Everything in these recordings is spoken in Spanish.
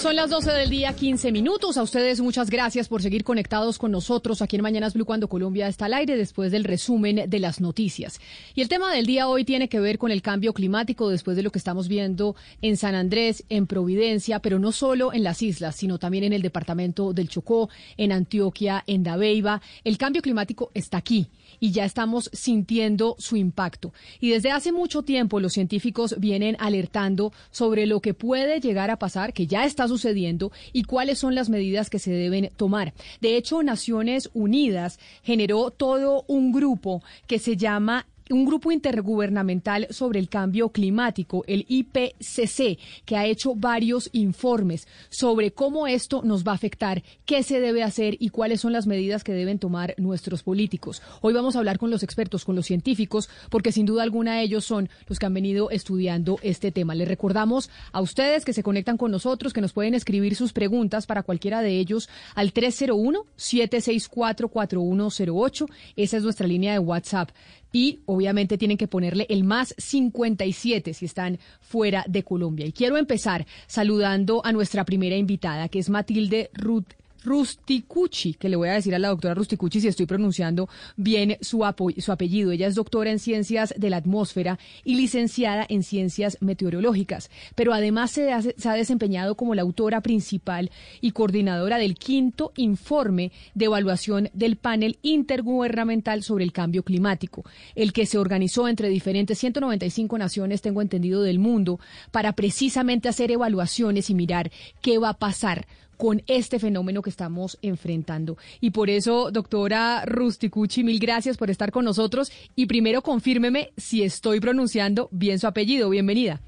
Son las 12 del día, 15 minutos. A ustedes muchas gracias por seguir conectados con nosotros aquí en Mañanas Blue cuando Colombia está al aire después del resumen de las noticias. Y el tema del día hoy tiene que ver con el cambio climático después de lo que estamos viendo en San Andrés, en Providencia, pero no solo en las islas, sino también en el departamento del Chocó, en Antioquia, en Dabeiba. El cambio climático está aquí y ya estamos sintiendo su impacto. Y desde hace mucho tiempo los científicos vienen alertando sobre lo que puede llegar a pasar, que ya está sucediendo y cuáles son las medidas que se deben tomar. De hecho, Naciones Unidas generó todo un grupo que se llama un grupo intergubernamental sobre el cambio climático, el IPCC, que ha hecho varios informes sobre cómo esto nos va a afectar, qué se debe hacer y cuáles son las medidas que deben tomar nuestros políticos. Hoy vamos a hablar con los expertos, con los científicos, porque sin duda alguna ellos son los que han venido estudiando este tema. Les recordamos a ustedes que se conectan con nosotros, que nos pueden escribir sus preguntas para cualquiera de ellos al 301-764-4108. Esa es nuestra línea de WhatsApp y obviamente tienen que ponerle el más 57 si están fuera de Colombia. Y quiero empezar saludando a nuestra primera invitada, que es Matilde Ruth. Rusticucci, que le voy a decir a la doctora Rusticucci si estoy pronunciando bien su, su, apellido. Ella es doctora en ciencias de la atmósfera y licenciada en ciencias meteorológicas, pero además se se ha desempeñado como la autora principal y coordinadora del quinto informe de evaluación del panel intergubernamental sobre el cambio climático, el que se organizó entre diferentes 195 naciones, tengo entendido, del mundo, para precisamente hacer evaluaciones y mirar qué va a pasar con este fenómeno que estamos enfrentando. Y por eso, doctora Rusticucci, mil gracias por estar con nosotros. Y primero confírmeme si estoy pronunciando bien su apellido. Bienvenida.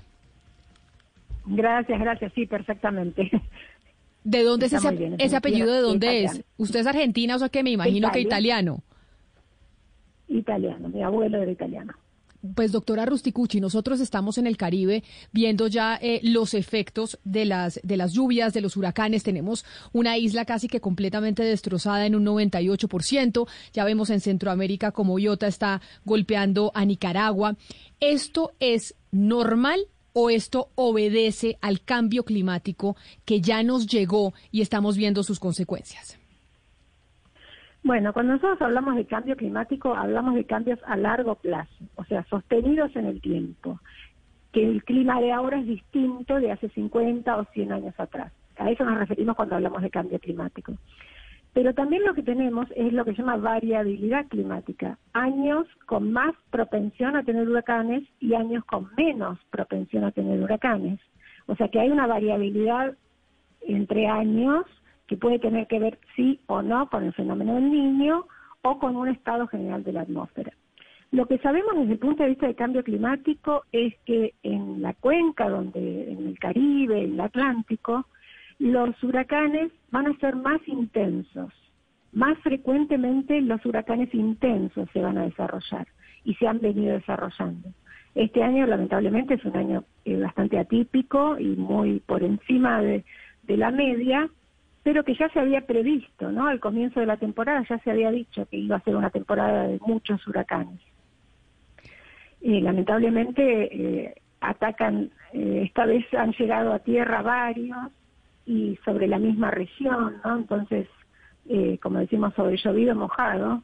Gracias, gracias. Sí, perfectamente. ¿De dónde es ese, ese apellido? ¿De dónde es? ¿Usted es argentina o sea que me imagino que italiano? Italiano, mi abuelo era italiano. Pues doctora Rusticucci, nosotros estamos en el Caribe viendo ya eh, los efectos de las, de las lluvias, de los huracanes. Tenemos una isla casi que completamente destrozada en un 98%. Ya vemos en Centroamérica como Iota está golpeando a Nicaragua. ¿Esto es normal o esto obedece al cambio climático que ya nos llegó y estamos viendo sus consecuencias? Bueno, cuando nosotros hablamos de cambio climático, hablamos de cambios a largo plazo, o sea, sostenidos en el tiempo, que el clima de ahora es distinto de hace 50 o 100 años atrás. A eso nos referimos cuando hablamos de cambio climático. Pero también lo que tenemos es lo que se llama variabilidad climática, años con más propensión a tener huracanes y años con menos propensión a tener huracanes. O sea que hay una variabilidad entre años que puede tener que ver sí o no con el fenómeno del niño o con un estado general de la atmósfera. Lo que sabemos desde el punto de vista del cambio climático es que en la cuenca, donde en el Caribe, en el Atlántico, los huracanes van a ser más intensos. Más frecuentemente los huracanes intensos se van a desarrollar y se han venido desarrollando. Este año, lamentablemente, es un año eh, bastante atípico y muy por encima de la media, pero que ya se había previsto, ¿no? Al comienzo de la temporada ya se había dicho que iba a ser una temporada de muchos huracanes. Y lamentablemente eh, atacan, eh, esta vez han llegado a tierra varios y sobre la misma región, ¿no? Entonces, eh, como decimos, sobre llovido mojado,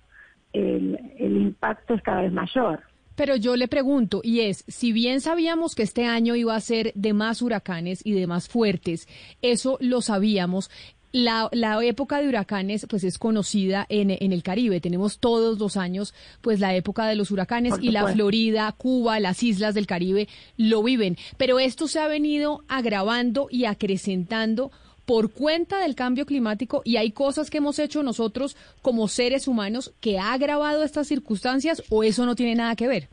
el, el impacto es cada vez mayor. Pero yo le pregunto, y es, si bien sabíamos que este año iba a ser de más huracanes y de más fuertes, eso lo sabíamos, la, la, época de huracanes pues es conocida en, en, el Caribe. Tenemos todos los años pues la época de los huracanes y la Florida, Cuba, las islas del Caribe lo viven. Pero esto se ha venido agravando y acrecentando por cuenta del cambio climático y hay cosas que hemos hecho nosotros como seres humanos que ha agravado estas circunstancias o eso no tiene nada que ver.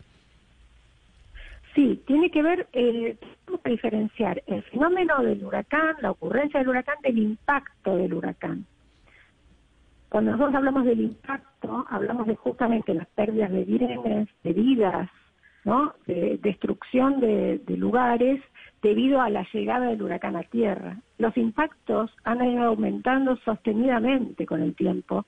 Sí, tiene que ver, eh, tenemos que diferenciar el fenómeno del huracán, la ocurrencia del huracán, del impacto del huracán. Cuando nosotros hablamos del impacto, hablamos de justamente las pérdidas de bienes, de vidas, ¿no? de destrucción de lugares debido a la llegada del huracán a tierra. Los impactos han ido aumentando sostenidamente con el tiempo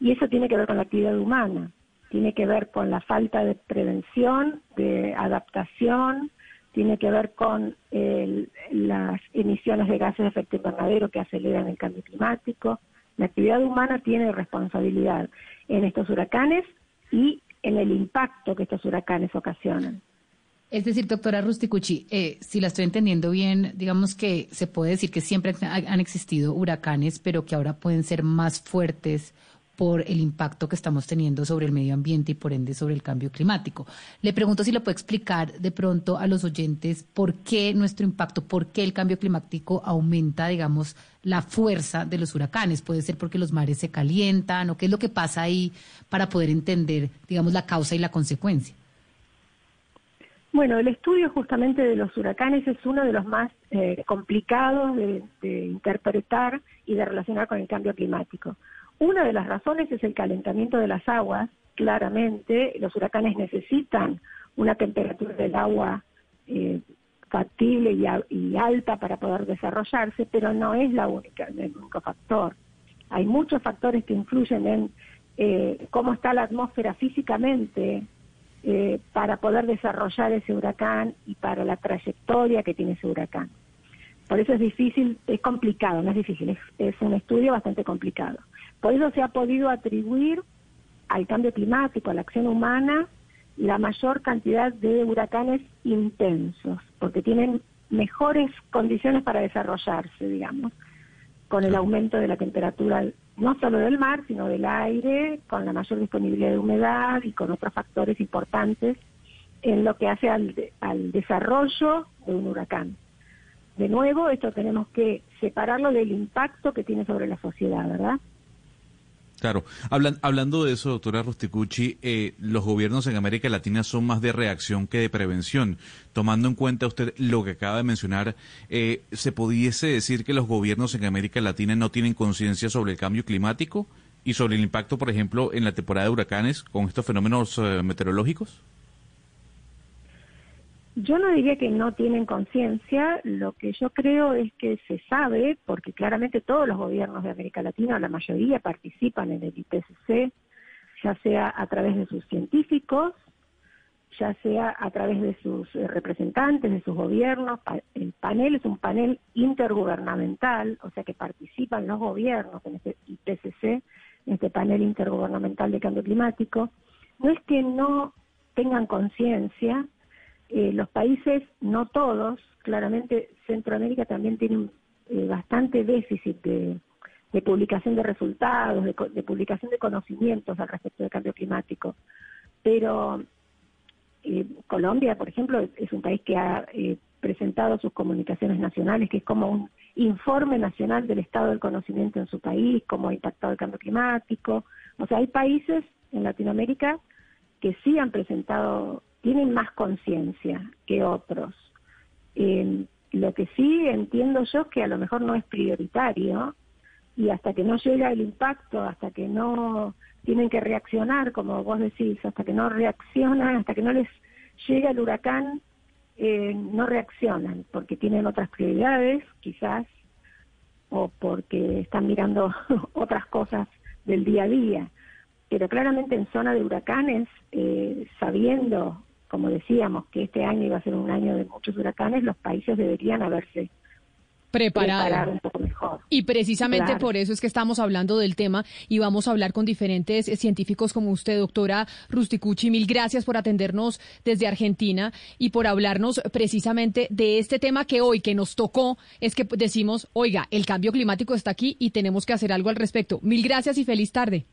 y eso tiene que ver con la actividad humana, tiene que ver con la falta de prevención, de adaptación, tiene que ver con las emisiones de gases de efecto invernadero que aceleran el cambio climático. La actividad humana tiene responsabilidad en estos huracanes y en el impacto que estos huracanes ocasionan. Es decir, doctora Rusticucci, eh, si la estoy entendiendo bien, digamos que se puede decir que siempre han existido huracanes, pero que ahora pueden ser más fuertes por el impacto que estamos teniendo sobre el medio ambiente y por ende sobre el cambio climático. Le pregunto si le puede explicar de pronto a los oyentes por qué nuestro impacto, por qué el cambio climático aumenta, digamos, la fuerza de los huracanes. Puede ser porque los mares se calientan o qué es lo que pasa ahí para poder entender, digamos, la causa y la consecuencia. Bueno, el estudio justamente de los huracanes es uno de los más eh, complicados de, interpretar y de relacionar con el cambio climático. Una de las razones es el calentamiento de las aguas. Claramente, los huracanes necesitan una temperatura del agua eh, factible y, alta para poder desarrollarse, pero no es la única, el único factor. Hay muchos factores que influyen en eh, cómo está la atmósfera físicamente eh, para poder desarrollar ese huracán y para la trayectoria que tiene ese huracán. Por eso es difícil, es complicado, no es difícil, es, un estudio bastante complicado. Por eso se ha podido atribuir al cambio climático, a la acción humana, la mayor cantidad de huracanes intensos, porque tienen mejores condiciones para desarrollarse, digamos, con el aumento de la temperatura no solo del mar, sino del aire, con la mayor disponibilidad de humedad y con otros factores importantes en lo que hace al, al desarrollo de un huracán. De nuevo, esto tenemos que separarlo del impacto que tiene sobre la sociedad, ¿verdad? Claro, hablando de eso, doctora Rosticucci, eh, los gobiernos en América Latina son más de reacción que de prevención. Tomando en cuenta usted lo que acaba de mencionar, eh, ¿se pudiese decir que los gobiernos en América Latina no tienen conciencia sobre el cambio climático y sobre el impacto, por ejemplo, en la temporada de huracanes con estos fenómenos eh, meteorológicos? Yo no diría que no tienen conciencia, lo que yo creo es que se sabe, porque claramente todos los gobiernos de América Latina, la mayoría participan en el IPCC, ya sea a través de sus científicos, ya sea a través de sus eh, representantes, de sus gobiernos. El panel es un panel intergubernamental, o sea que participan los gobiernos en este IPCC, en este panel intergubernamental de cambio climático. No es que no tengan conciencia, eh, los países, no todos, claramente Centroamérica también tiene eh, bastante déficit de, publicación de resultados, de, publicación de conocimientos al respecto del cambio climático. Pero eh, Colombia, por ejemplo, es, un país que ha presentado sus comunicaciones nacionales, que es como un informe nacional del estado del conocimiento en su país, cómo ha impactado el cambio climático. O sea, hay países en Latinoamérica que sí han presentado tienen más conciencia que otros. lo que sí entiendo yo es que a lo mejor no es prioritario y hasta que no llega el impacto, hasta que no tienen que reaccionar, como vos decís, hasta que no reaccionan, hasta que no les llega el huracán, eh, no reaccionan porque tienen otras prioridades, quizás, o porque están mirando otras cosas del día a día. Pero claramente en zona de huracanes, eh, sabiendo como decíamos, que este año iba a ser un año de muchos huracanes, los países deberían haberse preparar un poco mejor. Y precisamente por eso es que estamos hablando del tema y vamos a hablar con diferentes eh, científicos como usted, doctora Rusticucci. Mil gracias por atendernos desde Argentina y por hablarnos precisamente de este tema que hoy que nos tocó es que decimos, oiga, el cambio climático está aquí y tenemos que hacer algo al respecto. Mil gracias y feliz tarde.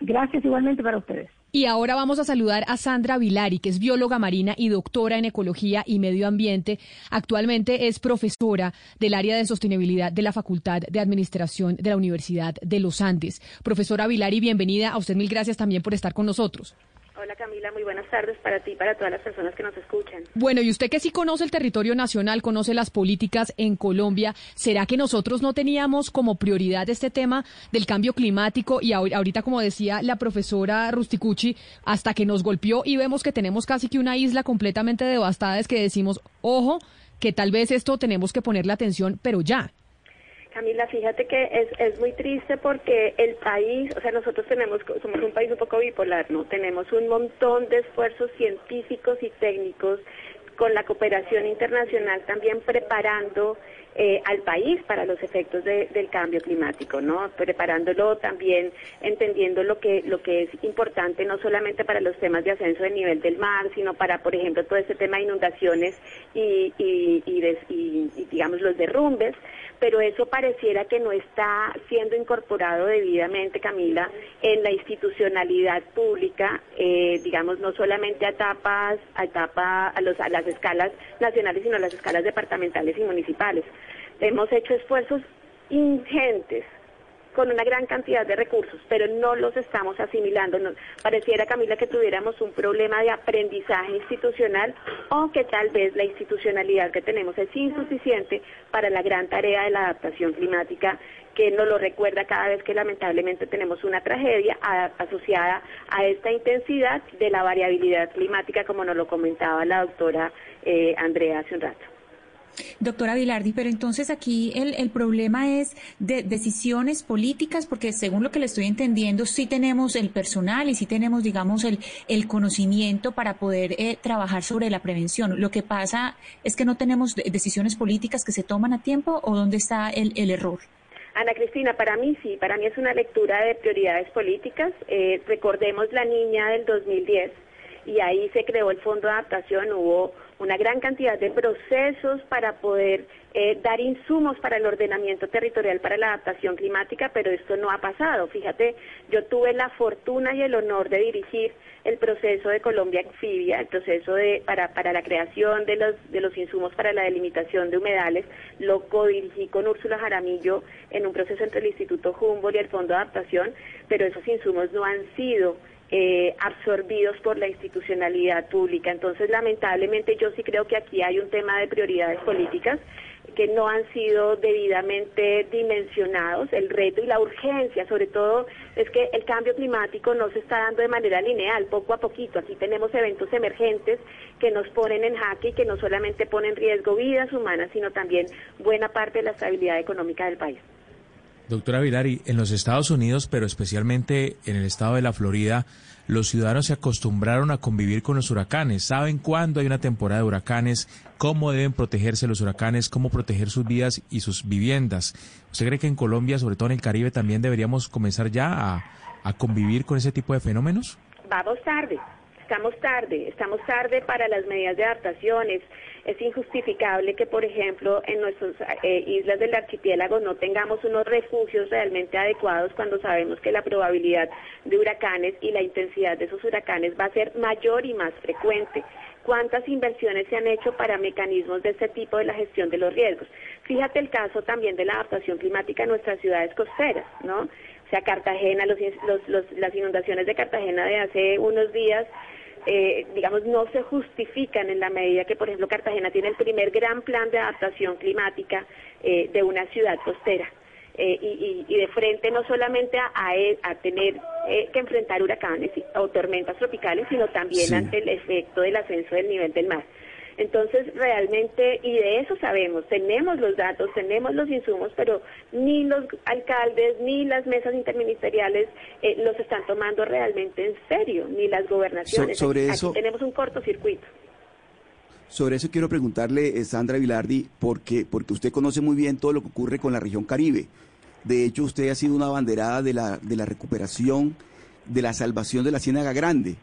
Gracias igualmente para ustedes. Y ahora vamos a saludar a Sandra Vilari, que es bióloga marina y doctora en ecología y medio ambiente. Actualmente es profesora del área de sostenibilidad de la Facultad de Administración de la Universidad de los Andes. Profesora Vilari, bienvenida. A usted mil gracias también por estar con nosotros. Hola Camila, muy buenas tardes para ti y para todas las personas que nos escuchan. Bueno, y usted que sí conoce el territorio nacional, conoce las políticas en Colombia, ¿será que nosotros no teníamos como prioridad este tema del cambio climático? Y ahorita, como decía la profesora Rusticucci, hasta que nos golpeó y vemos que tenemos casi que una isla completamente devastada, es que decimos, ojo, que tal vez esto tenemos que ponerle atención, pero ya. Camila, fíjate que es, es muy triste porque el país, o sea, nosotros tenemos, somos un país un poco bipolar, ¿no? Tenemos un montón de esfuerzos científicos y técnicos con la cooperación internacional también preparando eh, al país para los efectos del cambio climático, ¿no? Preparándolo también, entendiendo lo que lo que es importante no solamente para los temas de ascenso del nivel del mar, sino para, por ejemplo, todo este tema de inundaciones y, y, y digamos los derrumbes pero eso pareciera que no está siendo incorporado debidamente, Camila, en la institucionalidad pública, eh, digamos, no solamente a etapas, a, etapa, a, los, a las escalas nacionales, sino a las escalas departamentales y municipales. Hemos hecho esfuerzos ingentes con una gran cantidad de recursos, pero no los estamos asimilando. pareciera, Camila, que tuviéramos un problema de aprendizaje institucional o que tal vez la institucionalidad que tenemos es insuficiente para la gran tarea de la adaptación climática que nos lo recuerda cada vez que lamentablemente tenemos una tragedia asociada a esta intensidad de la variabilidad climática, como nos lo comentaba la doctora eh, Andrea hace un rato. Doctora Vilardi, pero entonces aquí el, el, problema es de decisiones políticas, porque según lo que le estoy entendiendo, sí tenemos el personal y sí tenemos, digamos, el, el conocimiento para poder eh, trabajar sobre la prevención. Lo que pasa es que no tenemos decisiones políticas que se toman a tiempo o dónde está el, el error. Ana Cristina, para mí sí, para mí es una lectura de prioridades políticas. Eh, recordemos la niña del 2010 y ahí se creó el Fondo de Adaptación, hubo una gran cantidad de procesos para poder eh, dar insumos para el ordenamiento territorial para la adaptación climática, pero esto no ha pasado. Fíjate, yo tuve la fortuna y el honor de dirigir el proceso de Colombia Anfibia, el proceso de, para, para la creación de los, de los insumos para la delimitación de humedales, lo codirigí con Úrsula Jaramillo en un proceso entre el Instituto Humboldt y el Fondo de Adaptación, pero esos insumos no han sido eh, absorbidos por la institucionalidad pública. Entonces, lamentablemente, yo sí creo que aquí hay un tema de prioridades políticas que no han sido debidamente dimensionados. El reto y la urgencia, sobre todo, es que el cambio climático no se está dando de manera lineal, poco a poquito. Aquí tenemos eventos emergentes que nos ponen en jaque y que no solamente ponen en riesgo vidas humanas, sino también buena parte de la estabilidad económica del país. Doctora Vilari, en los Estados Unidos, pero especialmente en el estado de la Florida, los ciudadanos se acostumbraron a convivir con los huracanes. Saben cuándo hay una temporada de huracanes, cómo deben protegerse los huracanes, cómo proteger sus vidas y sus viviendas. ¿Usted cree que en Colombia, sobre todo en el Caribe, también deberíamos comenzar ya a, a convivir con ese tipo de fenómenos? Vamos tarde. Estamos tarde, estamos tarde para las medidas de adaptaciones. Es injustificable que, por ejemplo, en nuestras eh, islas del archipiélago no tengamos unos refugios realmente adecuados cuando sabemos que la probabilidad de huracanes y la intensidad de esos huracanes va a ser mayor y más frecuente. ¿Cuántas inversiones se han hecho para mecanismos de este tipo de la gestión de los riesgos? Fíjate el caso también de la adaptación climática en nuestras ciudades costeras, ¿no? O sea, Cartagena, las inundaciones de Cartagena de hace unos días eh, digamos, no se justifican en la medida que, por ejemplo, Cartagena tiene el primer gran plan de adaptación climática eh, de una ciudad costera. Eh, y, de frente no solamente a, a, tener que enfrentar huracanes o tormentas tropicales, sino también ante el efecto del ascenso del nivel del mar. Entonces, realmente, y de eso sabemos, tenemos los datos, tenemos los insumos, pero ni los alcaldes ni las mesas interministeriales eh, los están tomando realmente en serio, ni las gobernaciones. sobre eso, tenemos un cortocircuito. Sobre eso quiero preguntarle, eh, Sandra Vilardi, porque, porque usted conoce muy bien todo lo que ocurre con la región Caribe. De hecho, usted ha sido una banderada de la, de la recuperación, de la salvación de la Ciénaga Grande,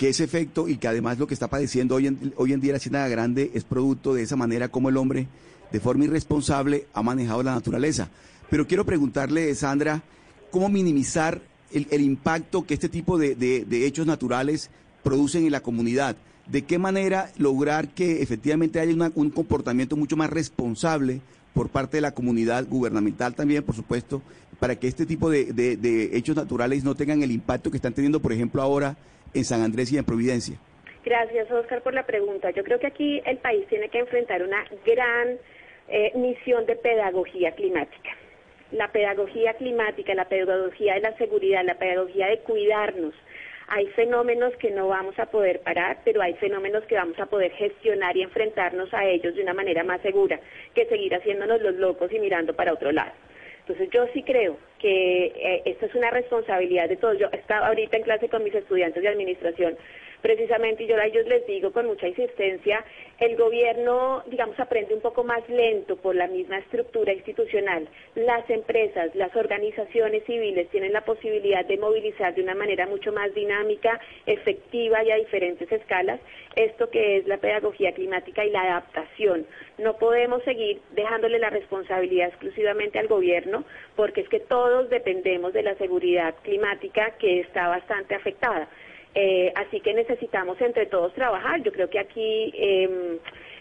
que ese efecto y que además lo que está padeciendo hoy en, hoy en día la Grande es producto de esa manera como el hombre, de forma irresponsable, ha manejado la naturaleza. Pero quiero preguntarle, Sandra, ¿cómo minimizar el, impacto que este tipo de, de, hechos naturales producen en la comunidad? ¿De qué manera lograr que efectivamente haya un comportamiento mucho más responsable por parte de la comunidad gubernamental también, por supuesto, para que este tipo de, de, hechos naturales no tengan el impacto que están teniendo, por ejemplo, ahora en San Andrés y en Providencia? Gracias, Oscar, por la pregunta. Yo creo que aquí el país tiene que enfrentar una gran eh, misión de pedagogía climática. La pedagogía climática, la pedagogía de la seguridad, la pedagogía de cuidarnos, hay fenómenos que no vamos a poder parar, pero hay fenómenos que vamos a poder gestionar y enfrentarnos a ellos de una manera más segura que seguir haciéndonos los locos y mirando para otro lado. Entonces yo sí creo que eh, esto es una responsabilidad de todos. Yo estaba ahorita en clase con mis estudiantes de administración precisamente, y yo a ellos les digo con mucha insistencia, el gobierno, digamos, aprende un poco más lento por la misma estructura institucional. Las empresas, las organizaciones civiles tienen la posibilidad de movilizar de una manera mucho más dinámica, efectiva y a diferentes escalas esto que es la pedagogía climática y la adaptación. No podemos seguir dejándole la responsabilidad exclusivamente al gobierno, porque es que todos dependemos de la seguridad climática que está bastante afectada. Eh, así que necesitamos entre todos trabajar. Yo creo que aquí eh,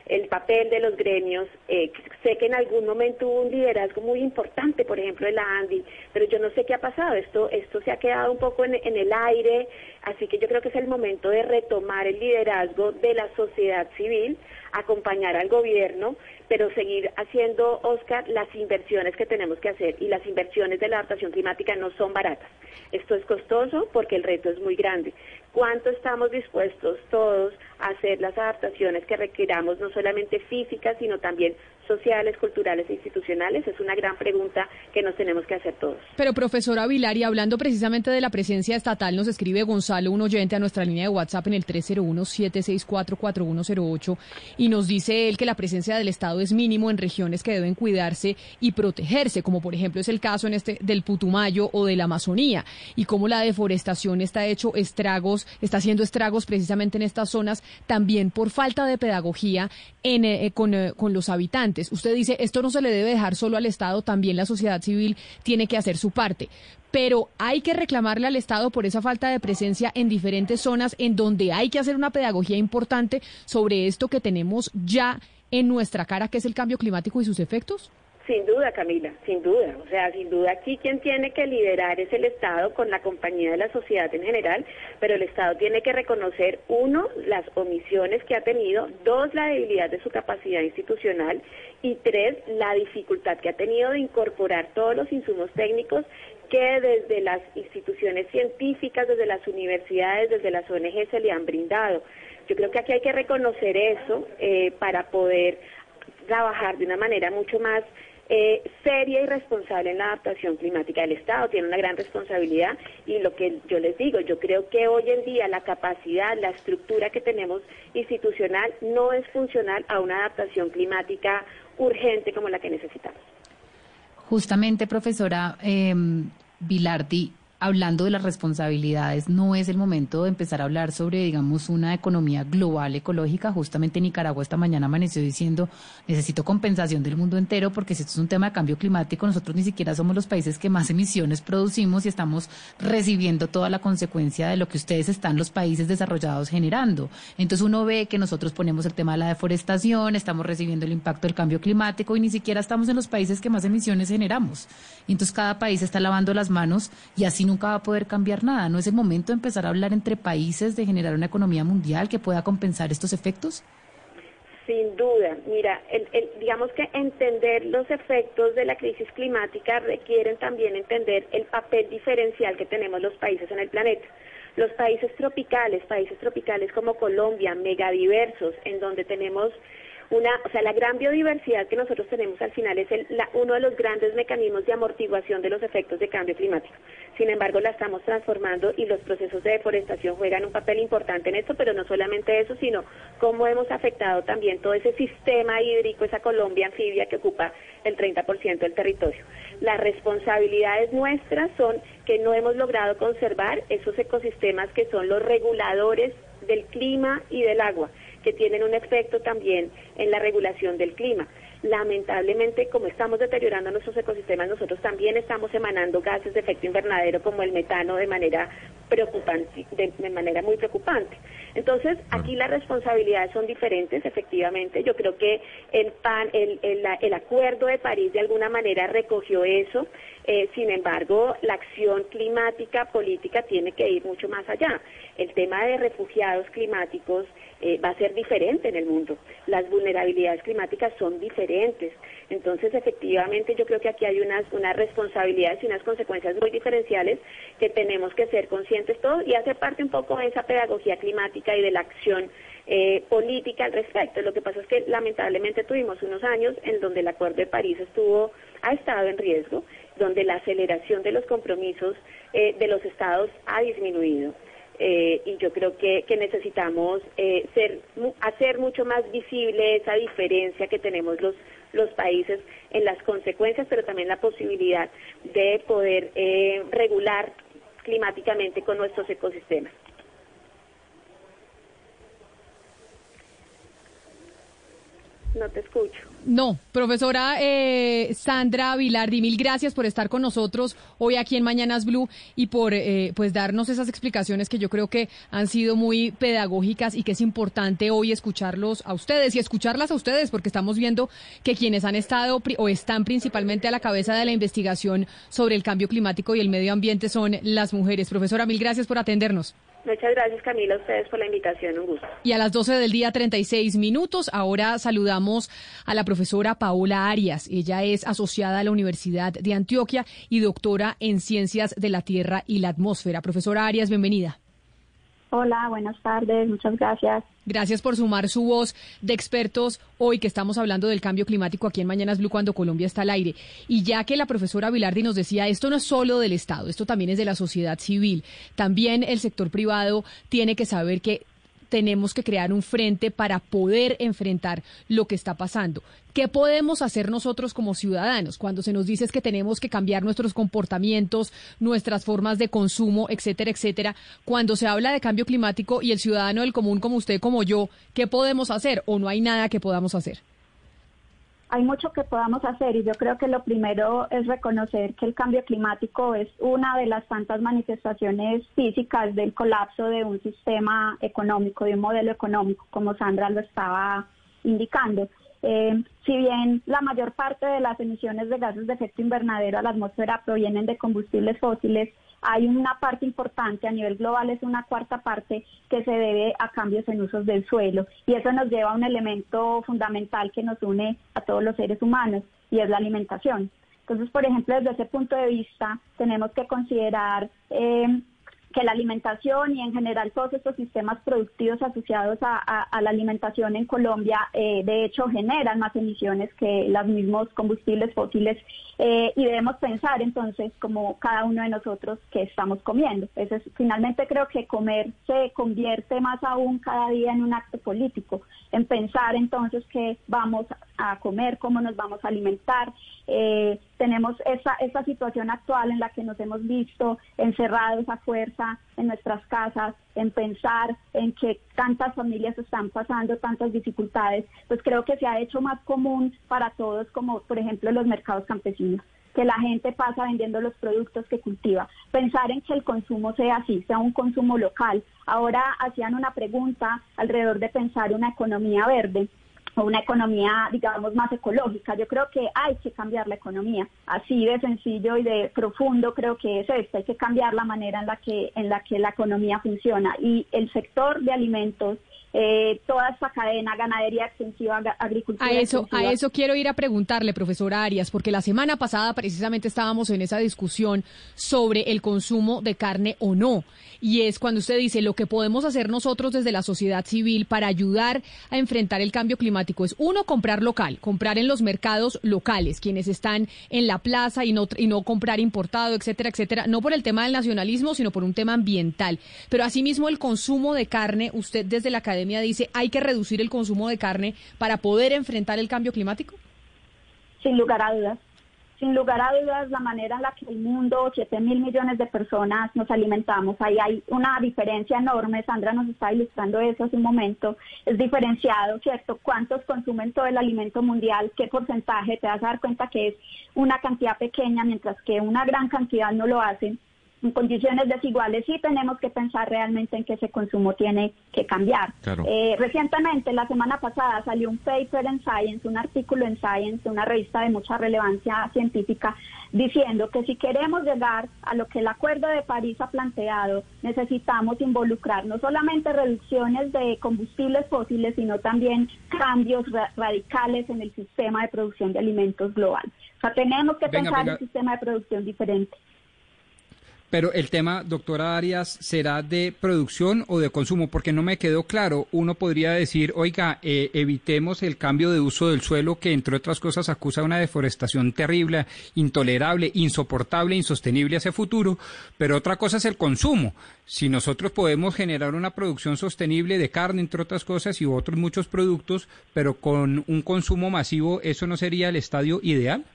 el papel de los gremios, eh, sé que en algún momento hubo un liderazgo muy importante, por ejemplo, de la ANDI, pero yo no sé qué ha pasado. Esto, esto se ha quedado un poco en, en el aire, así que yo creo que es el momento de retomar el liderazgo de la sociedad civil, acompañar al gobierno pero seguir haciendo, Oscar, las inversiones que tenemos que hacer. Y las inversiones de la adaptación climática no son baratas. Esto es costoso porque el reto es muy grande. ¿Cuánto estamos dispuestos todos a hacer las adaptaciones que requiramos, no solamente físicas, sino también sociales, culturales e institucionales? Es una gran pregunta que nos tenemos que hacer todos. Pero, profesora Vilar, y hablando precisamente de la presencia estatal, nos escribe Gonzalo, un oyente a nuestra línea de WhatsApp en el 301-764-4108, y nos dice él que la presencia del Estado es mínimo en regiones que deben cuidarse y protegerse, como por ejemplo es el caso en este del Putumayo o de la Amazonía, y cómo la deforestación está hecho estragos, está haciendo estragos precisamente en estas zonas, también por falta de pedagogía en, eh, con, eh, con los habitantes. Usted dice, esto no se le debe dejar solo al Estado, también la sociedad civil tiene que hacer su parte. Pero hay que reclamarle al Estado por esa falta de presencia en diferentes zonas en donde hay que hacer una pedagogía importante sobre esto que tenemos ya en nuestra cara, que es el cambio climático y sus efectos. Sin duda, Camila, sin duda. O sea, sin duda aquí quien tiene que liderar es el Estado con la compañía de la sociedad en general, pero el Estado tiene que reconocer, uno, las omisiones que ha tenido, dos, la debilidad de su capacidad institucional y tres, la dificultad que ha tenido de incorporar todos los insumos técnicos que desde las instituciones científicas, desde las universidades, desde las ONG se le han brindado. Yo creo que aquí hay que reconocer eso eh, para poder trabajar de una manera mucho más eh, seria y responsable en la adaptación climática. del Estado tiene una gran responsabilidad y lo que yo les digo, yo creo que hoy en día la capacidad, la estructura que tenemos institucional no es funcional a una adaptación climática urgente como la que necesitamos. Justamente, profesora eh, Vilardi, hablando de las responsabilidades, no es el momento de empezar a hablar sobre, digamos, una economía global ecológica. Justamente Nicaragua esta mañana amaneció diciendo, necesito compensación del mundo entero porque si esto es un tema de cambio climático, nosotros ni siquiera somos los países que más emisiones producimos y estamos recibiendo toda la consecuencia de lo que ustedes están los países desarrollados generando. Entonces uno ve que nosotros ponemos el tema de la deforestación, estamos recibiendo el impacto del cambio climático y ni siquiera estamos en los países que más emisiones generamos. Entonces cada país está lavando las manos y así nunca va a poder cambiar nada. ¿No es el momento de empezar a hablar entre países de generar una economía mundial que pueda compensar estos efectos? Sin duda, mira, el, el, digamos que entender los efectos de la crisis climática requieren también entender el papel diferencial que tenemos los países en el planeta. Los países tropicales, países tropicales como Colombia, megadiversos, en donde tenemos una, o sea, la gran biodiversidad que nosotros tenemos al final es el, uno de los grandes mecanismos de amortiguación de los efectos de cambio climático. Sin embargo, la estamos transformando y los procesos de deforestación juegan un papel importante en esto, pero no solamente eso, sino cómo hemos afectado también todo ese sistema hídrico, esa Colombia anfibia que ocupa el 30% del territorio. Las responsabilidades nuestras son que no hemos logrado conservar esos ecosistemas que son los reguladores del clima y del agua que tienen un efecto también en la regulación del clima. Lamentablemente, como estamos deteriorando nuestros ecosistemas, nosotros también estamos emanando gases de efecto invernadero como el metano de manera preocupante, de, manera muy preocupante. Entonces, aquí las responsabilidades son diferentes, efectivamente. Yo creo que el, PAN, el, el, Acuerdo de París de alguna manera recogió eso. Eh, sin embargo, la acción climática política tiene que ir mucho más allá. El tema de refugiados climáticos eh, va a ser diferente en el mundo. Las vulnerabilidades climáticas son diferentes. Entonces, efectivamente, yo creo que aquí hay unas, unas responsabilidades y unas consecuencias muy diferenciales que tenemos que ser conscientes todos y hace parte un poco de esa pedagogía climática y de la acción eh, política al respecto. Lo que pasa es que lamentablemente tuvimos unos años en donde el Acuerdo de París estuvo ha estado en riesgo, donde la aceleración de los compromisos eh, de los estados ha disminuido. Eh, y yo creo que, necesitamos eh, ser, hacer mucho más visible esa diferencia que tenemos los, los países en las consecuencias, pero también la posibilidad de poder eh, regular climáticamente con nuestros ecosistemas. No te escucho. No, profesora eh, Sandra Vilardi, mil gracias por estar con nosotros hoy aquí en Mañanas Blue y por eh, pues darnos esas explicaciones que yo creo que han sido muy pedagógicas y que es importante hoy escucharlos a ustedes y escucharlas a ustedes porque estamos viendo que quienes han estado o están principalmente a la cabeza de la investigación sobre el cambio climático y el medio ambiente son las mujeres. Profesora, mil gracias por atendernos. Muchas gracias Camila, a ustedes por la invitación, un gusto. Y a las 12 del día 36 minutos, ahora saludamos a la profesora Paola Arias. Ella es asociada a la Universidad de Antioquia y doctora en Ciencias de la Tierra y la Atmósfera. Profesora Arias, bienvenida. Hola, buenas tardes, muchas gracias. Gracias por sumar su voz de expertos hoy que estamos hablando del cambio climático aquí en Mañanas Blue cuando Colombia está al aire. Y ya que la profesora Vilardi nos decía, esto no es solo del Estado, esto también es de la sociedad civil. También el sector privado tiene que saber que tenemos que crear un frente para poder enfrentar lo que está pasando. ¿Qué podemos hacer nosotros como ciudadanos cuando se nos dice que tenemos que cambiar nuestros comportamientos, nuestras formas de consumo, etcétera, etcétera? Cuando se habla de cambio climático y el ciudadano del común como usted, como yo, ¿qué podemos hacer o no hay nada que podamos hacer? Hay mucho que podamos hacer y yo creo que lo primero es reconocer que el cambio climático es una de las tantas manifestaciones físicas del colapso de un sistema económico, de un modelo económico, como Sandra lo estaba indicando. Eh, si bien la mayor parte de las emisiones de gases de efecto invernadero a la atmósfera provienen de combustibles fósiles, hay una parte importante a nivel global, es una cuarta parte que se debe a cambios en usos del suelo. Y eso nos lleva a un elemento fundamental que nos une a todos los seres humanos y es la alimentación. Entonces, por ejemplo, desde ese punto de vista, tenemos que considerar eh, que la alimentación y en general todos estos sistemas productivos asociados a, la alimentación en Colombia eh, de hecho generan más emisiones que los mismos combustibles fósiles eh, y debemos pensar entonces como cada uno de nosotros que estamos comiendo. es, finalmente creo que comer se convierte más aún cada día en un acto político, en pensar entonces que vamos a comer, cómo nos vamos a alimentar. Eh, tenemos esa, esa situación actual en la que nos hemos visto encerrados a fuerza en nuestras casas, en pensar en que tantas familias están pasando tantas dificultades, pues creo que se ha hecho más común para todos, como por ejemplo los mercados campesinos que la gente pasa vendiendo los productos que cultiva. Pensar en que el consumo sea así, sea un consumo local. Ahora hacían una pregunta alrededor de pensar una economía verde una economía, digamos, más ecológica. Yo creo que hay que cambiar la economía. Así de sencillo y de profundo creo que es esto. Hay que cambiar la manera en la que, en la que la economía funciona. Y el sector de alimentos eh, toda esta cadena, ganadería extensiva, agricultura. A eso, extensiva. a eso quiero ir a preguntarle, profesora Arias, porque la semana pasada precisamente estábamos en esa discusión sobre el consumo de carne o no. Y es cuando usted dice lo que podemos hacer nosotros desde la sociedad civil para ayudar a enfrentar el cambio climático es uno, comprar local, comprar en los mercados locales, quienes están en la plaza y no, y no comprar importado, etcétera, etcétera, no por el tema del nacionalismo, sino por un tema ambiental. Pero asimismo el consumo de carne, usted desde la academia dice, hay que reducir el consumo de carne para poder enfrentar el cambio climático. Sin lugar a dudas. Sin lugar a dudas, la manera en la que el mundo, 7 mil millones de personas nos alimentamos, ahí hay una diferencia enorme. Sandra nos está ilustrando eso hace un momento. Es diferenciado, ¿cierto? ¿Cuántos consumen todo el alimento mundial? ¿Qué porcentaje? Te vas a dar cuenta que es una cantidad pequeña, mientras que una gran cantidad no lo hacen en condiciones desiguales sí tenemos que pensar realmente en que ese consumo tiene que cambiar. Claro. Eh, recientemente, la semana pasada, salió un paper en Science, un artículo en Science, una revista de mucha relevancia científica, diciendo que si queremos llegar a lo que el Acuerdo de París ha planteado, necesitamos involucrar no solamente reducciones de combustibles fósiles, sino también cambios ra- radicales en el sistema de producción de alimentos global. O sea, tenemos que Venga, pensar venga. un sistema de producción diferente. Pero el tema, doctora Arias, ¿será de producción o de consumo? Porque no me quedó claro. Uno podría decir, oiga, eh, evitemos el cambio de uso del suelo que, entre otras cosas, acusa una deforestación terrible, intolerable, insoportable, insostenible hacia futuro. Pero otra cosa es el consumo. Si nosotros podemos generar una producción sostenible de carne, entre otras cosas, y otros muchos productos, pero con un consumo masivo, ¿eso no sería el estadio ideal?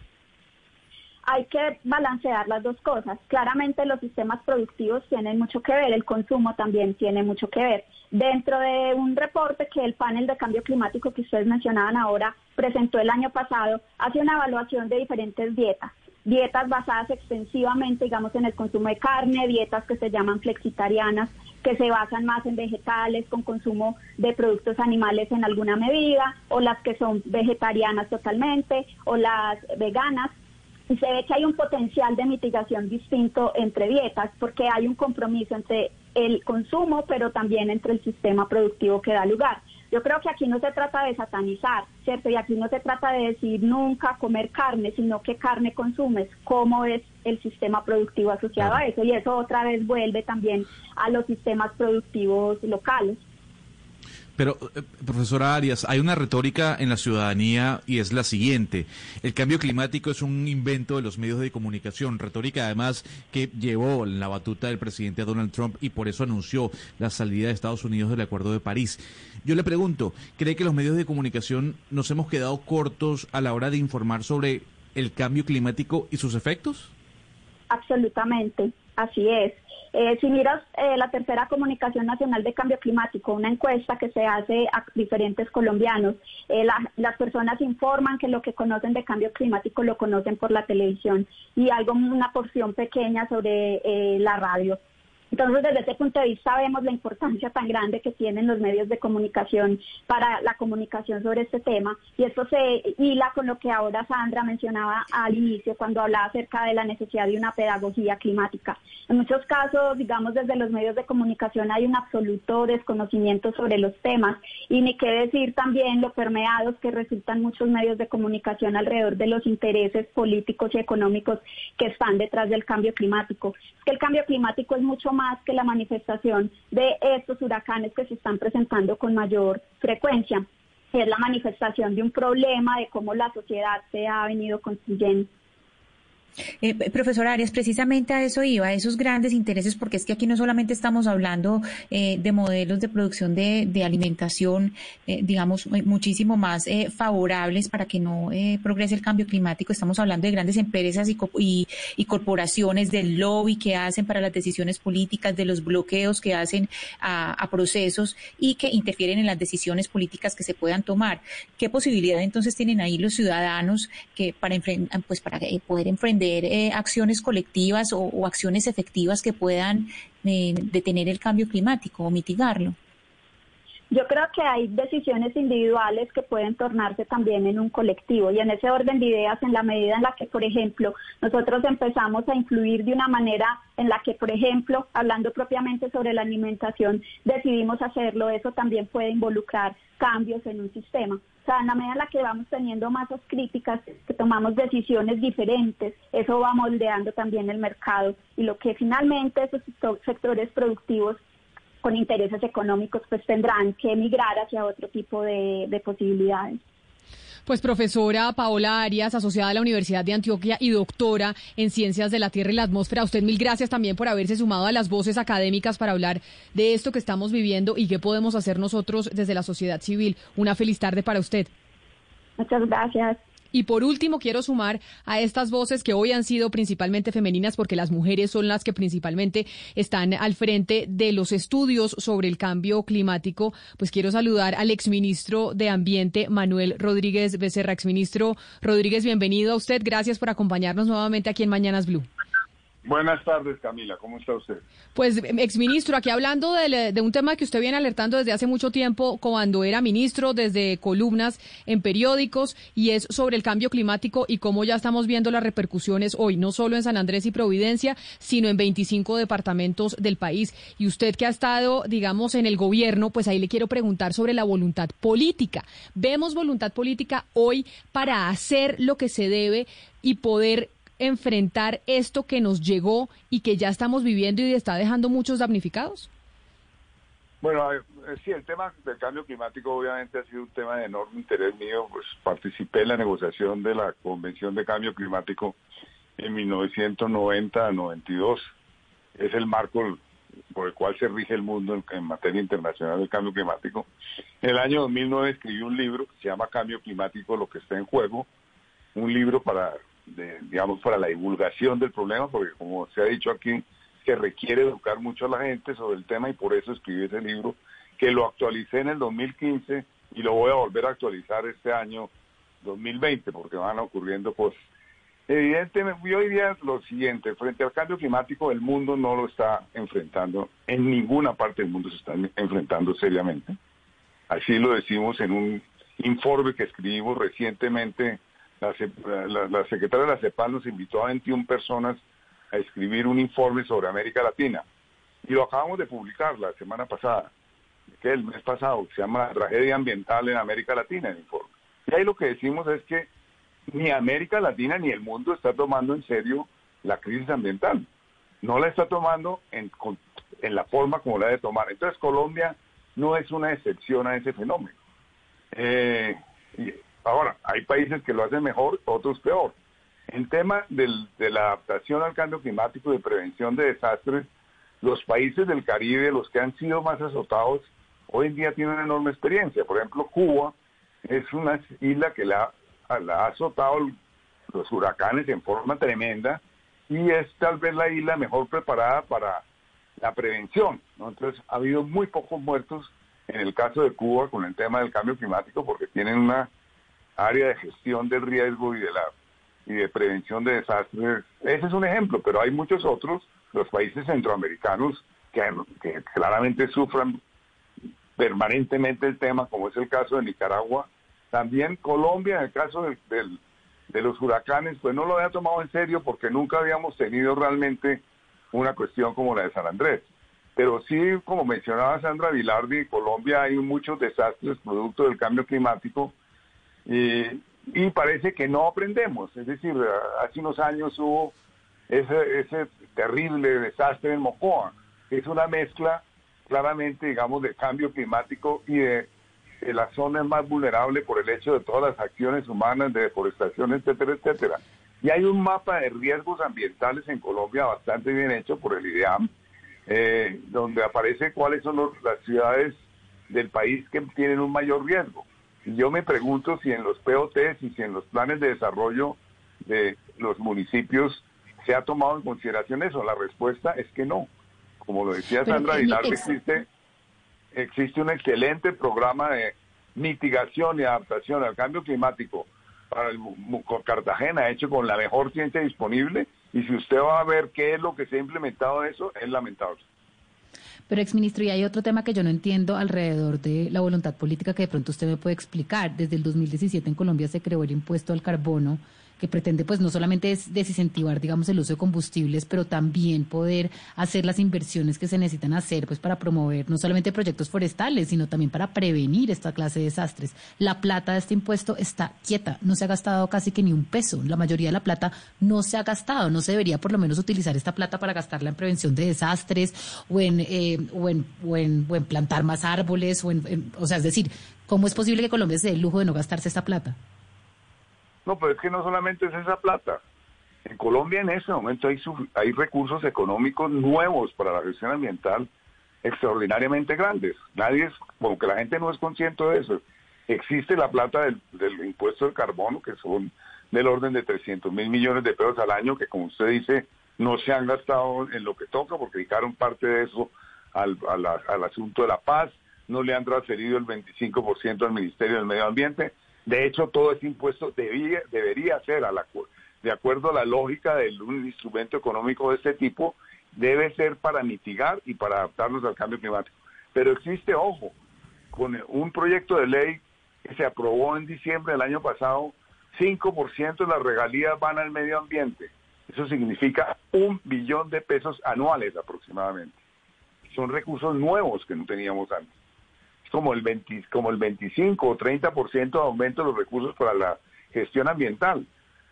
Hay que balancear las dos cosas. Claramente los sistemas productivos tienen mucho que ver, el consumo también tiene mucho que ver. Dentro de un reporte que el panel de cambio climático que ustedes mencionaban ahora presentó el año pasado, hace una evaluación de diferentes dietas. Dietas basadas extensivamente, digamos, en el consumo de carne, dietas que se llaman flexitarianas, que se basan más en vegetales, con consumo de productos animales en alguna medida, o las que son vegetarianas totalmente, o las veganas y se ve que hay un potencial de mitigación distinto entre dietas porque hay un compromiso entre el consumo, pero también entre el sistema productivo que da lugar. Yo creo que aquí no se trata de satanizar, ¿cierto? Y aquí no se trata de decir nunca comer carne, sino qué carne consumes, cómo es el sistema productivo asociado a eso. Y eso otra vez vuelve también a los sistemas productivos locales. Pero, eh, profesora Arias, hay una retórica en la ciudadanía y es la siguiente. El cambio climático es un invento de los medios de comunicación. Retórica, además, que llevó la batuta del presidente Donald Trump y por eso anunció la salida de Estados Unidos del Acuerdo de París. Yo le pregunto, ¿cree que los medios de comunicación nos hemos quedado cortos a la hora de informar sobre el cambio climático y sus efectos? Absolutamente, así es. Eh, si miras eh, la tercera comunicación nacional de cambio climático, una encuesta que se hace a diferentes colombianos, eh, la- las personas informan que lo que conocen de cambio climático lo conocen por la televisión y algo, una porción pequeña sobre la radio. Entonces, desde ese punto de vista vemos la importancia tan grande que tienen los medios de comunicación para la comunicación sobre este tema y esto se hila con lo que ahora Sandra mencionaba al inicio cuando hablaba acerca de la necesidad de una pedagogía climática. En muchos casos, digamos, desde los medios de comunicación hay un absoluto desconocimiento sobre los temas y ni qué decir también lo permeados que resultan muchos medios de comunicación alrededor de los intereses políticos y económicos que están detrás del cambio climático. Es que el cambio climático es mucho más que la manifestación de estos huracanes que se están presentando con mayor frecuencia. Es la manifestación de un problema de cómo la sociedad se ha venido construyendo. Eh, profesor Arias, precisamente a eso iba, a esos grandes intereses, porque es que aquí no solamente estamos hablando eh, de modelos de producción de, alimentación, eh, digamos, eh, muchísimo más favorables para que no progrese el cambio climático, estamos hablando de grandes empresas y, co- y, y corporaciones, del lobby que hacen para las decisiones políticas, de los bloqueos que hacen a, procesos y que interfieren en las decisiones políticas que se puedan tomar. ¿Qué posibilidad entonces tienen ahí los ciudadanos que para, pues para poder emprender eh, acciones colectivas o, o acciones efectivas que puedan eh, detener el cambio climático o mitigarlo? Yo creo que hay decisiones individuales que pueden tornarse también en un colectivo y en ese orden de ideas, en la medida en la que, por ejemplo, nosotros empezamos a influir de una manera en la que, por ejemplo, hablando propiamente sobre la alimentación, decidimos hacerlo, eso también puede involucrar cambios en un sistema. O sea, en la medida en la que vamos teniendo masas críticas, que tomamos decisiones diferentes, eso va moldeando también el mercado y lo que finalmente esos sectores productivos con intereses económicos pues tendrán que emigrar hacia otro tipo de, posibilidades. Pues profesora Paola Arias, asociada a la Universidad de Antioquia y doctora en Ciencias de la Tierra y la Atmósfera, usted mil gracias también por haberse sumado a las voces académicas para hablar de esto que estamos viviendo y qué podemos hacer nosotros desde la sociedad civil. Una feliz tarde para usted. Muchas gracias. Y por último, quiero sumar a estas voces que hoy han sido principalmente femeninas, porque las mujeres son las que principalmente están al frente de los estudios sobre el cambio climático. Pues quiero saludar al exministro de Ambiente, Manuel Rodríguez Becerra. Exministro Rodríguez, bienvenido a usted. Gracias por acompañarnos nuevamente aquí en Mañanas Blue. Buenas tardes, Camila. ¿Cómo está usted? Pues, exministro, aquí hablando de, un tema que usted viene alertando desde hace mucho tiempo, cuando era ministro, desde columnas en periódicos, y es sobre el cambio climático y cómo ya estamos viendo las repercusiones hoy, no solo en San Andrés y Providencia, sino en 25 departamentos del país. Y usted que ha estado, digamos, en el gobierno, pues ahí le quiero preguntar sobre la voluntad política. ¿Vemos voluntad política hoy para hacer lo que se debe y poder enfrentar esto que nos llegó y que ya estamos viviendo y está dejando muchos damnificados? Bueno, eh, sí, el tema del cambio climático obviamente ha sido un tema de enorme interés mío, pues participé en la negociación de la Convención de Cambio Climático en 1990-92. Es el marco por el cual se rige el mundo en, materia internacional del cambio climático. En el año 2009 escribí un libro que se llama Cambio Climático, lo que está en juego, un libro para digamos, para la divulgación del problema, porque como se ha dicho aquí, se requiere educar mucho a la gente sobre el tema y por eso escribí ese libro, que lo actualicé en el 2015 y lo voy a volver a actualizar este año 2020, porque van ocurriendo cosas. Evidentemente, yo diría lo siguiente, frente al cambio climático, el mundo no lo está enfrentando, en ninguna parte del mundo se está enfrentando seriamente. Así lo decimos en un informe que escribimos recientemente la, secretaria de la CEPAL nos invitó a 21 personas a escribir un informe sobre América Latina. Y lo acabamos de publicar la semana pasada, que el mes pasado, se llama Tragedia Ambiental en América Latina, el informe. Y ahí lo que decimos es que ni América Latina ni el mundo está tomando en serio la crisis ambiental. No la está tomando en, en la forma como la debe tomar. Entonces Colombia no es una excepción a ese fenómeno. Eh, Ahora, hay países que lo hacen mejor, otros peor. En tema de la adaptación al cambio climático y de prevención de desastres, los países del Caribe, los que han sido más azotados, hoy en día tienen una enorme experiencia. Por ejemplo, Cuba es una isla que la, ha azotado los huracanes en forma tremenda y es tal vez la isla mejor preparada para la prevención. Entonces, ha habido muy pocos muertos en el caso de Cuba con el tema del cambio climático porque tienen una área de gestión del riesgo y de la y de prevención de desastres. Ese es un ejemplo, pero hay muchos otros, los países centroamericanos que, claramente sufran permanentemente el tema, como es el caso de Nicaragua. También Colombia, en el caso del, de los huracanes, pues no lo había tomado en serio porque nunca habíamos tenido realmente una cuestión como la de San Andrés. Pero sí, como mencionaba Sandra Vilardi, en Colombia hay muchos desastres producto del cambio climático y parece que no aprendemos. Es decir, hace unos años hubo ese, ese terrible desastre en Mocoa, que es una mezcla claramente, digamos, de cambio climático y de, la zona más vulnerable por el hecho de todas las acciones humanas de deforestación, etcétera, etcétera. Y hay un mapa de riesgos ambientales en Colombia bastante bien hecho por el IDEAM, eh, donde aparece cuáles son las ciudades del país que tienen un mayor riesgo. Yo me pregunto si en los POTs y si en los planes de desarrollo de los municipios se ha tomado en consideración eso. La respuesta es que no. Como lo decía Sandra Aguilar, existe, existe un excelente programa de mitigación y adaptación al cambio climático para el, Cartagena, hecho con la mejor ciencia disponible. Y si usted va a ver qué es lo que se ha implementado eso, es lamentable. Pero, exministro, y hay otro tema que yo no entiendo alrededor de la voluntad política que de pronto usted me puede explicar. Desde el 2017 en Colombia se creó el impuesto al carbono que pretende pues no solamente es desincentivar digamos el uso de combustibles pero también poder hacer las inversiones que se necesitan hacer pues para promover no solamente proyectos forestales sino también para prevenir esta clase de desastres. La plata de este impuesto está quieta no se ha gastado casi que ni un peso. La mayoría de la plata no se ha gastado no se debería por lo menos utilizar esta plata para gastarla en prevención de desastres o en eh, o en, o en, o en plantar más árboles o en, o sea es decir cómo es posible que Colombia se dé el lujo de no gastarse esta plata no, pero es que no solamente es esa plata. En Colombia en ese momento hay, hay recursos económicos nuevos para la gestión ambiental extraordinariamente grandes. Nadie es, como que la gente no es consciente de eso. Existe la plata del, impuesto del carbono, que son del orden de 300 mil millones de pesos al año, que como usted dice, no se han gastado en lo que toca, porque dedicaron parte de eso al, al asunto de la paz, no le han transferido el 25% al Ministerio del Medio Ambiente. De hecho, todo ese impuesto debía, debería ser, a la, de acuerdo a la lógica de un instrumento económico de este tipo, debe ser para mitigar y para adaptarnos al cambio climático. Pero existe, ojo, con un proyecto de ley que se aprobó en diciembre del año pasado, 5% de las regalías van al medio ambiente. Eso significa un billón de pesos anuales aproximadamente. Son recursos nuevos que no teníamos antes como el, 20, como el 25 o 30% de aumento de los recursos para la gestión ambiental.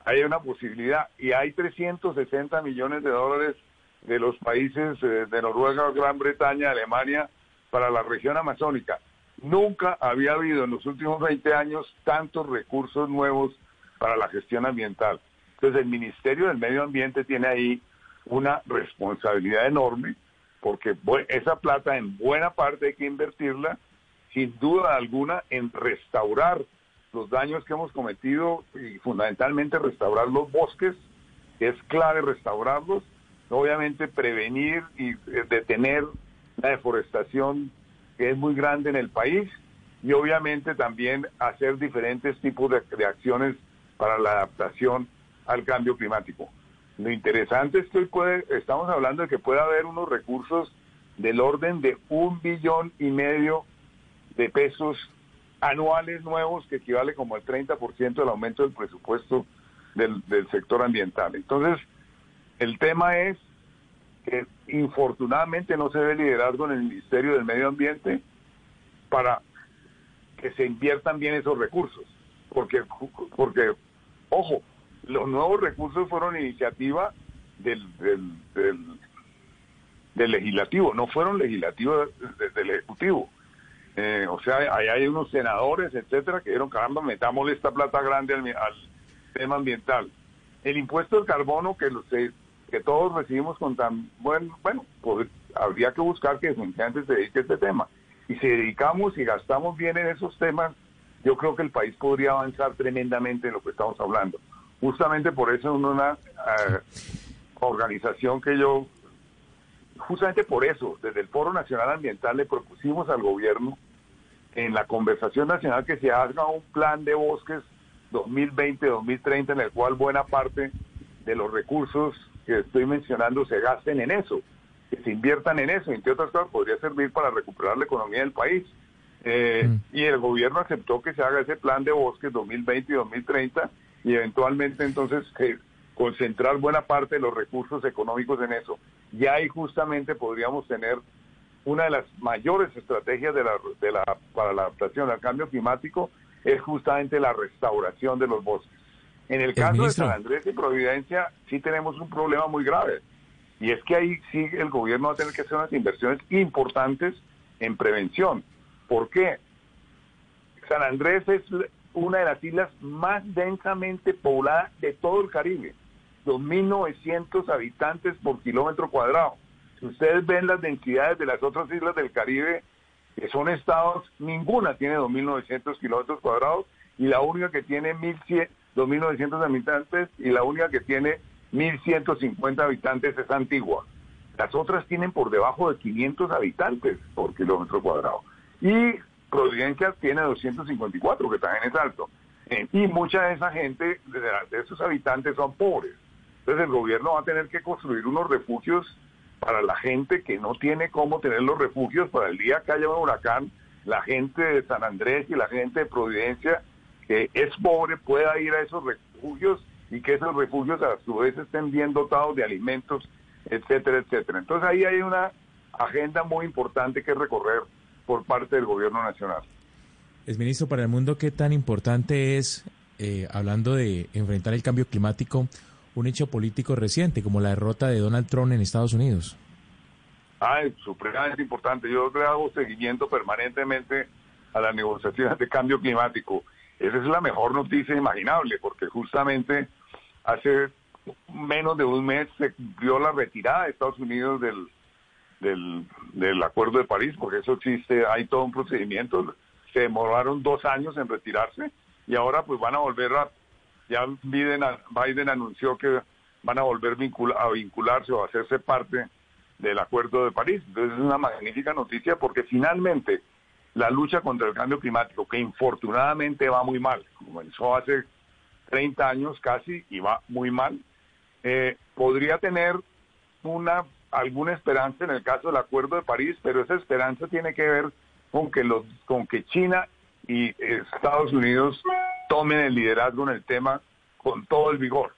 Hay una posibilidad y hay 360 millones de dólares de los países eh, de Noruega, Gran Bretaña, Alemania para la región amazónica. Nunca había habido en los últimos 20 años tantos recursos nuevos para la gestión ambiental. Entonces el Ministerio del Medio Ambiente tiene ahí una responsabilidad enorme porque esa plata en buena parte hay que invertirla sin duda alguna en restaurar los daños que hemos cometido y fundamentalmente restaurar los bosques, es clave restaurarlos, obviamente prevenir y eh, detener la deforestación que es muy grande en el país y obviamente también hacer diferentes tipos de, acciones para la adaptación al cambio climático. Lo interesante es que hoy puede, estamos hablando de que puede haber unos recursos del orden de un billón y medio de pesos anuales nuevos que equivale como al 30% del aumento del presupuesto del, sector ambiental. Entonces, el tema es que infortunadamente no se ve liderazgo en el Ministerio del Medio Ambiente para que se inviertan bien esos recursos. Porque, porque ojo, los nuevos recursos fueron iniciativa del, del, del, legislativo, no fueron legislativos del Ejecutivo. Eh, o sea, ahí hay unos senadores, etcétera, que dijeron, caramba, metámosle esta plata grande al, tema ambiental. El impuesto del carbono que, los, que todos recibimos con tan bueno, bueno, pues habría que buscar que antes se dedique a este tema. Y si dedicamos y gastamos bien en esos temas, yo creo que el país podría avanzar tremendamente en lo que estamos hablando. Justamente por eso en una eh, organización que yo justamente por eso, desde el Foro Nacional Ambiental le propusimos al gobierno en la conversación nacional que se haga un plan de bosques 2020-2030 en el cual buena parte de los recursos que estoy mencionando se gasten en eso, que se inviertan en eso, entre otras cosas podría servir para recuperar la economía del país. Eh, mm. Y el gobierno aceptó que se haga ese plan de bosques 2020-2030 y eventualmente entonces que concentrar buena parte de los recursos económicos en eso. Y ahí justamente podríamos tener una de las mayores estrategias de la, de la, para la adaptación al cambio climático es justamente la restauración de los bosques. En el, caso de San Andrés y Providencia sí tenemos un problema muy grave y es que ahí sí el gobierno va a tener que hacer unas inversiones importantes en prevención. ¿Por qué? San Andrés es una de las islas más densamente pobladas de todo el Caribe. 2.900 habitantes por kilómetro cuadrado. Si ustedes ven las densidades de las otras islas del Caribe, que son estados, ninguna tiene 2.900 kilómetros cuadrados y la única que tiene 2.900 habitantes y la única que tiene 1.150 habitantes es Antigua. Las otras tienen por debajo de 500 habitantes por kilómetro cuadrado. Y Providencia tiene 254, que también es alto. Eh, y mucha de esa gente, de esos habitantes, son pobres. Entonces el gobierno va a tener que construir unos refugios para la gente que no tiene cómo tener los refugios para el día que haya un huracán, la gente de San Andrés y la gente de Providencia que es pobre pueda ir a esos refugios y que esos refugios a su vez estén bien dotados de alimentos, etcétera, etcétera. Entonces ahí hay una agenda muy importante que recorrer por parte del gobierno nacional. Es ministro para el mundo, ¿qué tan importante es, eh, hablando de enfrentar el cambio climático, un hecho político reciente como la derrota de Donald Trump en Estados Unidos? Ah, es supremamente importante. Yo le hago seguimiento permanentemente a las negociaciones de cambio climático. Esa es la mejor noticia imaginable, porque justamente hace menos de un mes se dio la retirada de Estados Unidos del, del, del Acuerdo de París, porque eso existe, hay todo un procedimiento. Se demoraron dos años en retirarse y ahora pues van a volver a, ya Biden, Biden anunció que van a volver a vincularse o a hacerse parte del Acuerdo de París. Entonces es una magnífica noticia porque finalmente la lucha contra el cambio climático, que infortunadamente va muy mal, comenzó hace 30 años casi y va muy mal, eh, podría tener una alguna esperanza en el caso del Acuerdo de París, pero esa esperanza tiene que ver con que los con que China y Estados Unidos tomen el liderazgo en el tema con todo el vigor.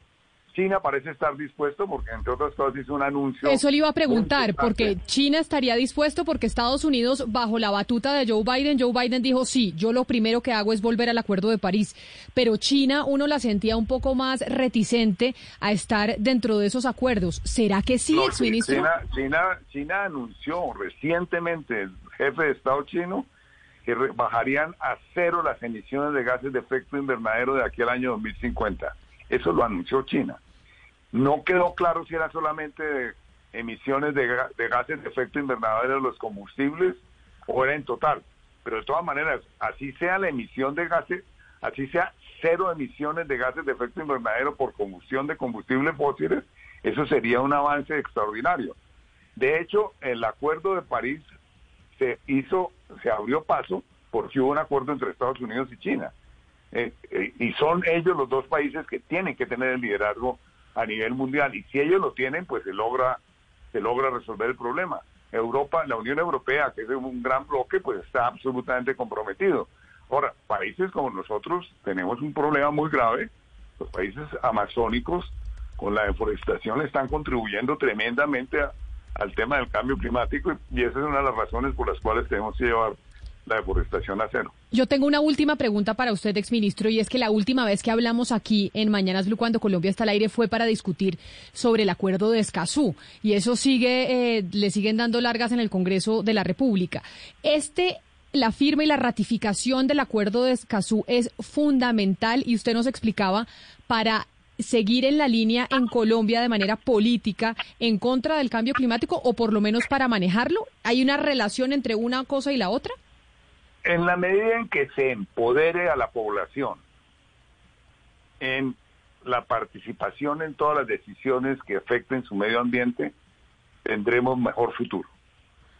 China parece estar dispuesto porque, entre otras cosas, hizo un anuncio. Eso le iba a preguntar, porque China estaría dispuesto porque Estados Unidos, bajo la batuta de Joe Biden, Joe Biden dijo, sí, yo lo primero que hago es volver al Acuerdo de París. Pero China, uno la sentía un poco más reticente a estar dentro de esos acuerdos. ¿Será que sí, no, exministro? China, China, China anunció recientemente, el jefe de Estado chino, que bajarían a cero las emisiones de gases de efecto invernadero de aquí al año 2050. Eso lo anunció China. No quedó claro si era solamente de emisiones de, gases de efecto invernadero de los combustibles o era en total. Pero de todas maneras, así sea la emisión de gases, así sea cero emisiones de gases de efecto invernadero por combustión de combustibles fósiles, eso sería un avance extraordinario. De hecho, el Acuerdo de París se hizo, se abrió paso porque hubo un acuerdo entre Estados Unidos y China. Eh, eh, y son ellos los dos países que tienen que tener el liderazgo a nivel mundial. Y si ellos lo tienen pues se logra se logra resolver el problema. Europa la Unión Europea que es un gran bloque pues está absolutamente comprometido. Ahora países como nosotros tenemos un problema muy grave. Los países amazónicos con la deforestación están contribuyendo tremendamente al tema del cambio climático y esa es una de las razones por las cuales tenemos que llevar la deforestación a cero. Yo tengo una última pregunta para usted, exministro, y es que la última vez que hablamos aquí en Mañanas Blue cuando Colombia está al aire fue para discutir sobre el acuerdo de Escazú, y eso sigue, eh, le siguen dando largas en el Congreso de la República. Este la firma y la ratificación del acuerdo de Escazú es fundamental y usted nos explicaba para seguir en la línea en Colombia de manera política en contra del cambio climático o por lo menos para manejarlo? ¿Hay una relación entre una cosa y la otra? En la medida en que se empodere a la población en la participación en todas las decisiones que afecten su medio ambiente, tendremos mejor futuro.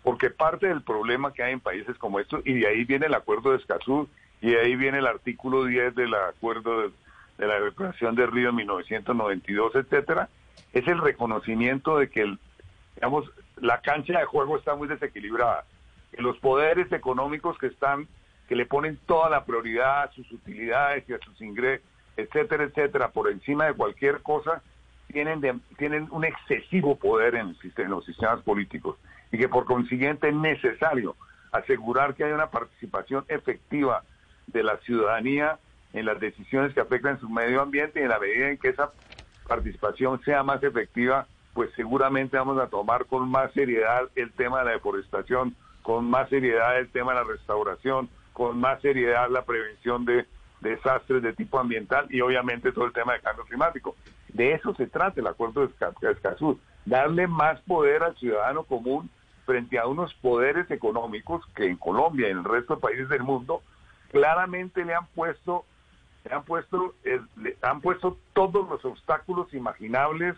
Porque parte del problema que hay en países como estos, y de ahí viene el acuerdo de Escazú, y de ahí viene el artículo 10 del acuerdo de, de la Declaración de Río en 1992, etcétera, es el reconocimiento de que el, digamos, la cancha de juego está muy desequilibrada los poderes económicos que están, que le ponen toda la prioridad a sus utilidades y a sus ingresos, etcétera, etcétera, por encima de cualquier cosa, tienen, tienen un excesivo poder en, en los sistemas políticos. Y que por consiguiente es necesario asegurar que haya una participación efectiva de la ciudadanía en las decisiones que afectan su medio ambiente y en la medida en que esa participación sea más efectiva, pues seguramente vamos a tomar con más seriedad el tema de la deforestación, con más seriedad el tema de la restauración, con más seriedad la prevención de desastres de tipo ambiental y obviamente todo el tema de cambio climático. De eso se trata el acuerdo de Escazú, darle más poder al ciudadano común frente a unos poderes económicos que en Colombia y en el resto de países del mundo claramente le han puesto le han puesto han puesto todos los obstáculos imaginables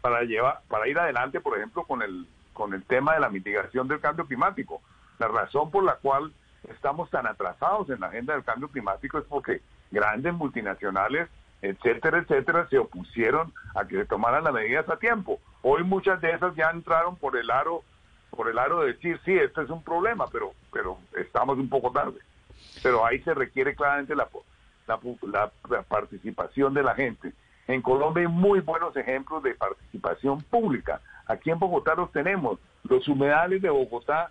para llevar para ir adelante, por ejemplo, con el con el tema de la mitigación del cambio climático. La razón por la cual estamos tan atrasados en la agenda del cambio climático es porque grandes multinacionales, etcétera, etcétera, se opusieron a que se tomaran las medidas a tiempo. Hoy muchas de esas ya entraron por el aro, por el aro de decir, sí, este es un problema, pero, pero estamos un poco tarde. Pero ahí se requiere claramente la, la, participación de la gente. En Colombia hay muy buenos ejemplos de participación pública. Aquí en Bogotá los tenemos. Los humedales de Bogotá,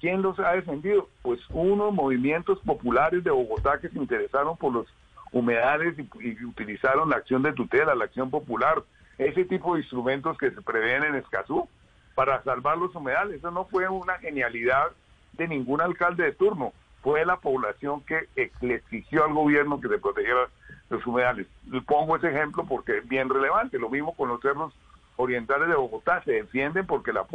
¿quién los ha defendido? Pues unos movimientos populares de Bogotá que se interesaron por los humedales y, utilizaron la acción de tutela, la acción popular, ese tipo de instrumentos que se prevén en Escazú para salvar los humedales. Eso no fue una genialidad de ningún alcalde de turno, fue la población que le exigió al gobierno que se protegiera los humedales. Le pongo ese ejemplo porque es bien relevante. Lo mismo con los cerros orientales de Bogotá, se defienden porque la,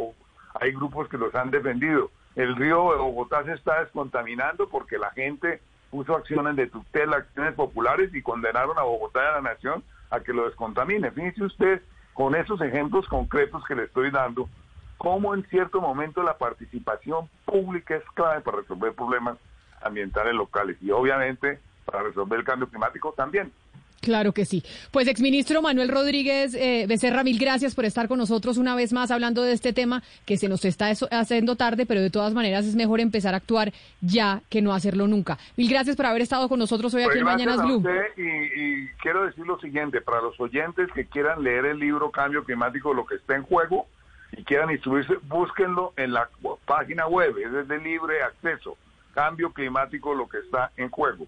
hay grupos que los han defendido. El río de Bogotá se está descontaminando porque la gente puso acciones de tutela, acciones populares y condenaron a Bogotá y a la nación a que lo descontamine. Fíjense usted con esos ejemplos concretos que le estoy dando, cómo en cierto momento la participación pública es clave para resolver problemas ambientales locales y obviamente para resolver el cambio climático también. Claro que sí. Pues exministro Manuel Rodríguez eh, Becerra, mil gracias por estar con nosotros una vez más hablando de este tema que se nos está haciendo tarde, pero de todas maneras es mejor empezar a actuar ya que no hacerlo nunca. Mil gracias por haber estado con nosotros hoy aquí en pues Mañanas Blue. y, y, quiero decir lo siguiente, para los oyentes que quieran leer el libro Cambio Climático, lo que está en juego, y quieran instruirse, búsquenlo en la página web, es de libre acceso. Cambio Climático, lo que está en juego.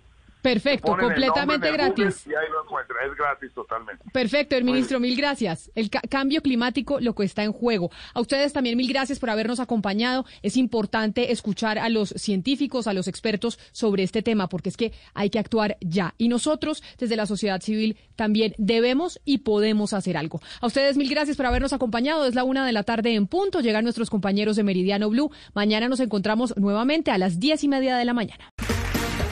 Perfecto, completamente gratis. Y ahí lo encuentra, es gratis totalmente. Perfecto, el ministro, mil gracias. El cambio climático, lo que está en juego. A ustedes también mil gracias por habernos acompañado. Es importante escuchar a los científicos, a los expertos sobre este tema, porque es que hay que actuar ya. Y nosotros, desde la sociedad civil, también debemos y podemos hacer algo. A ustedes mil gracias por habernos acompañado. Es la una de la tarde en punto. Llegan nuestros compañeros de Meridiano Blue. Mañana nos encontramos nuevamente a las diez y media de la mañana.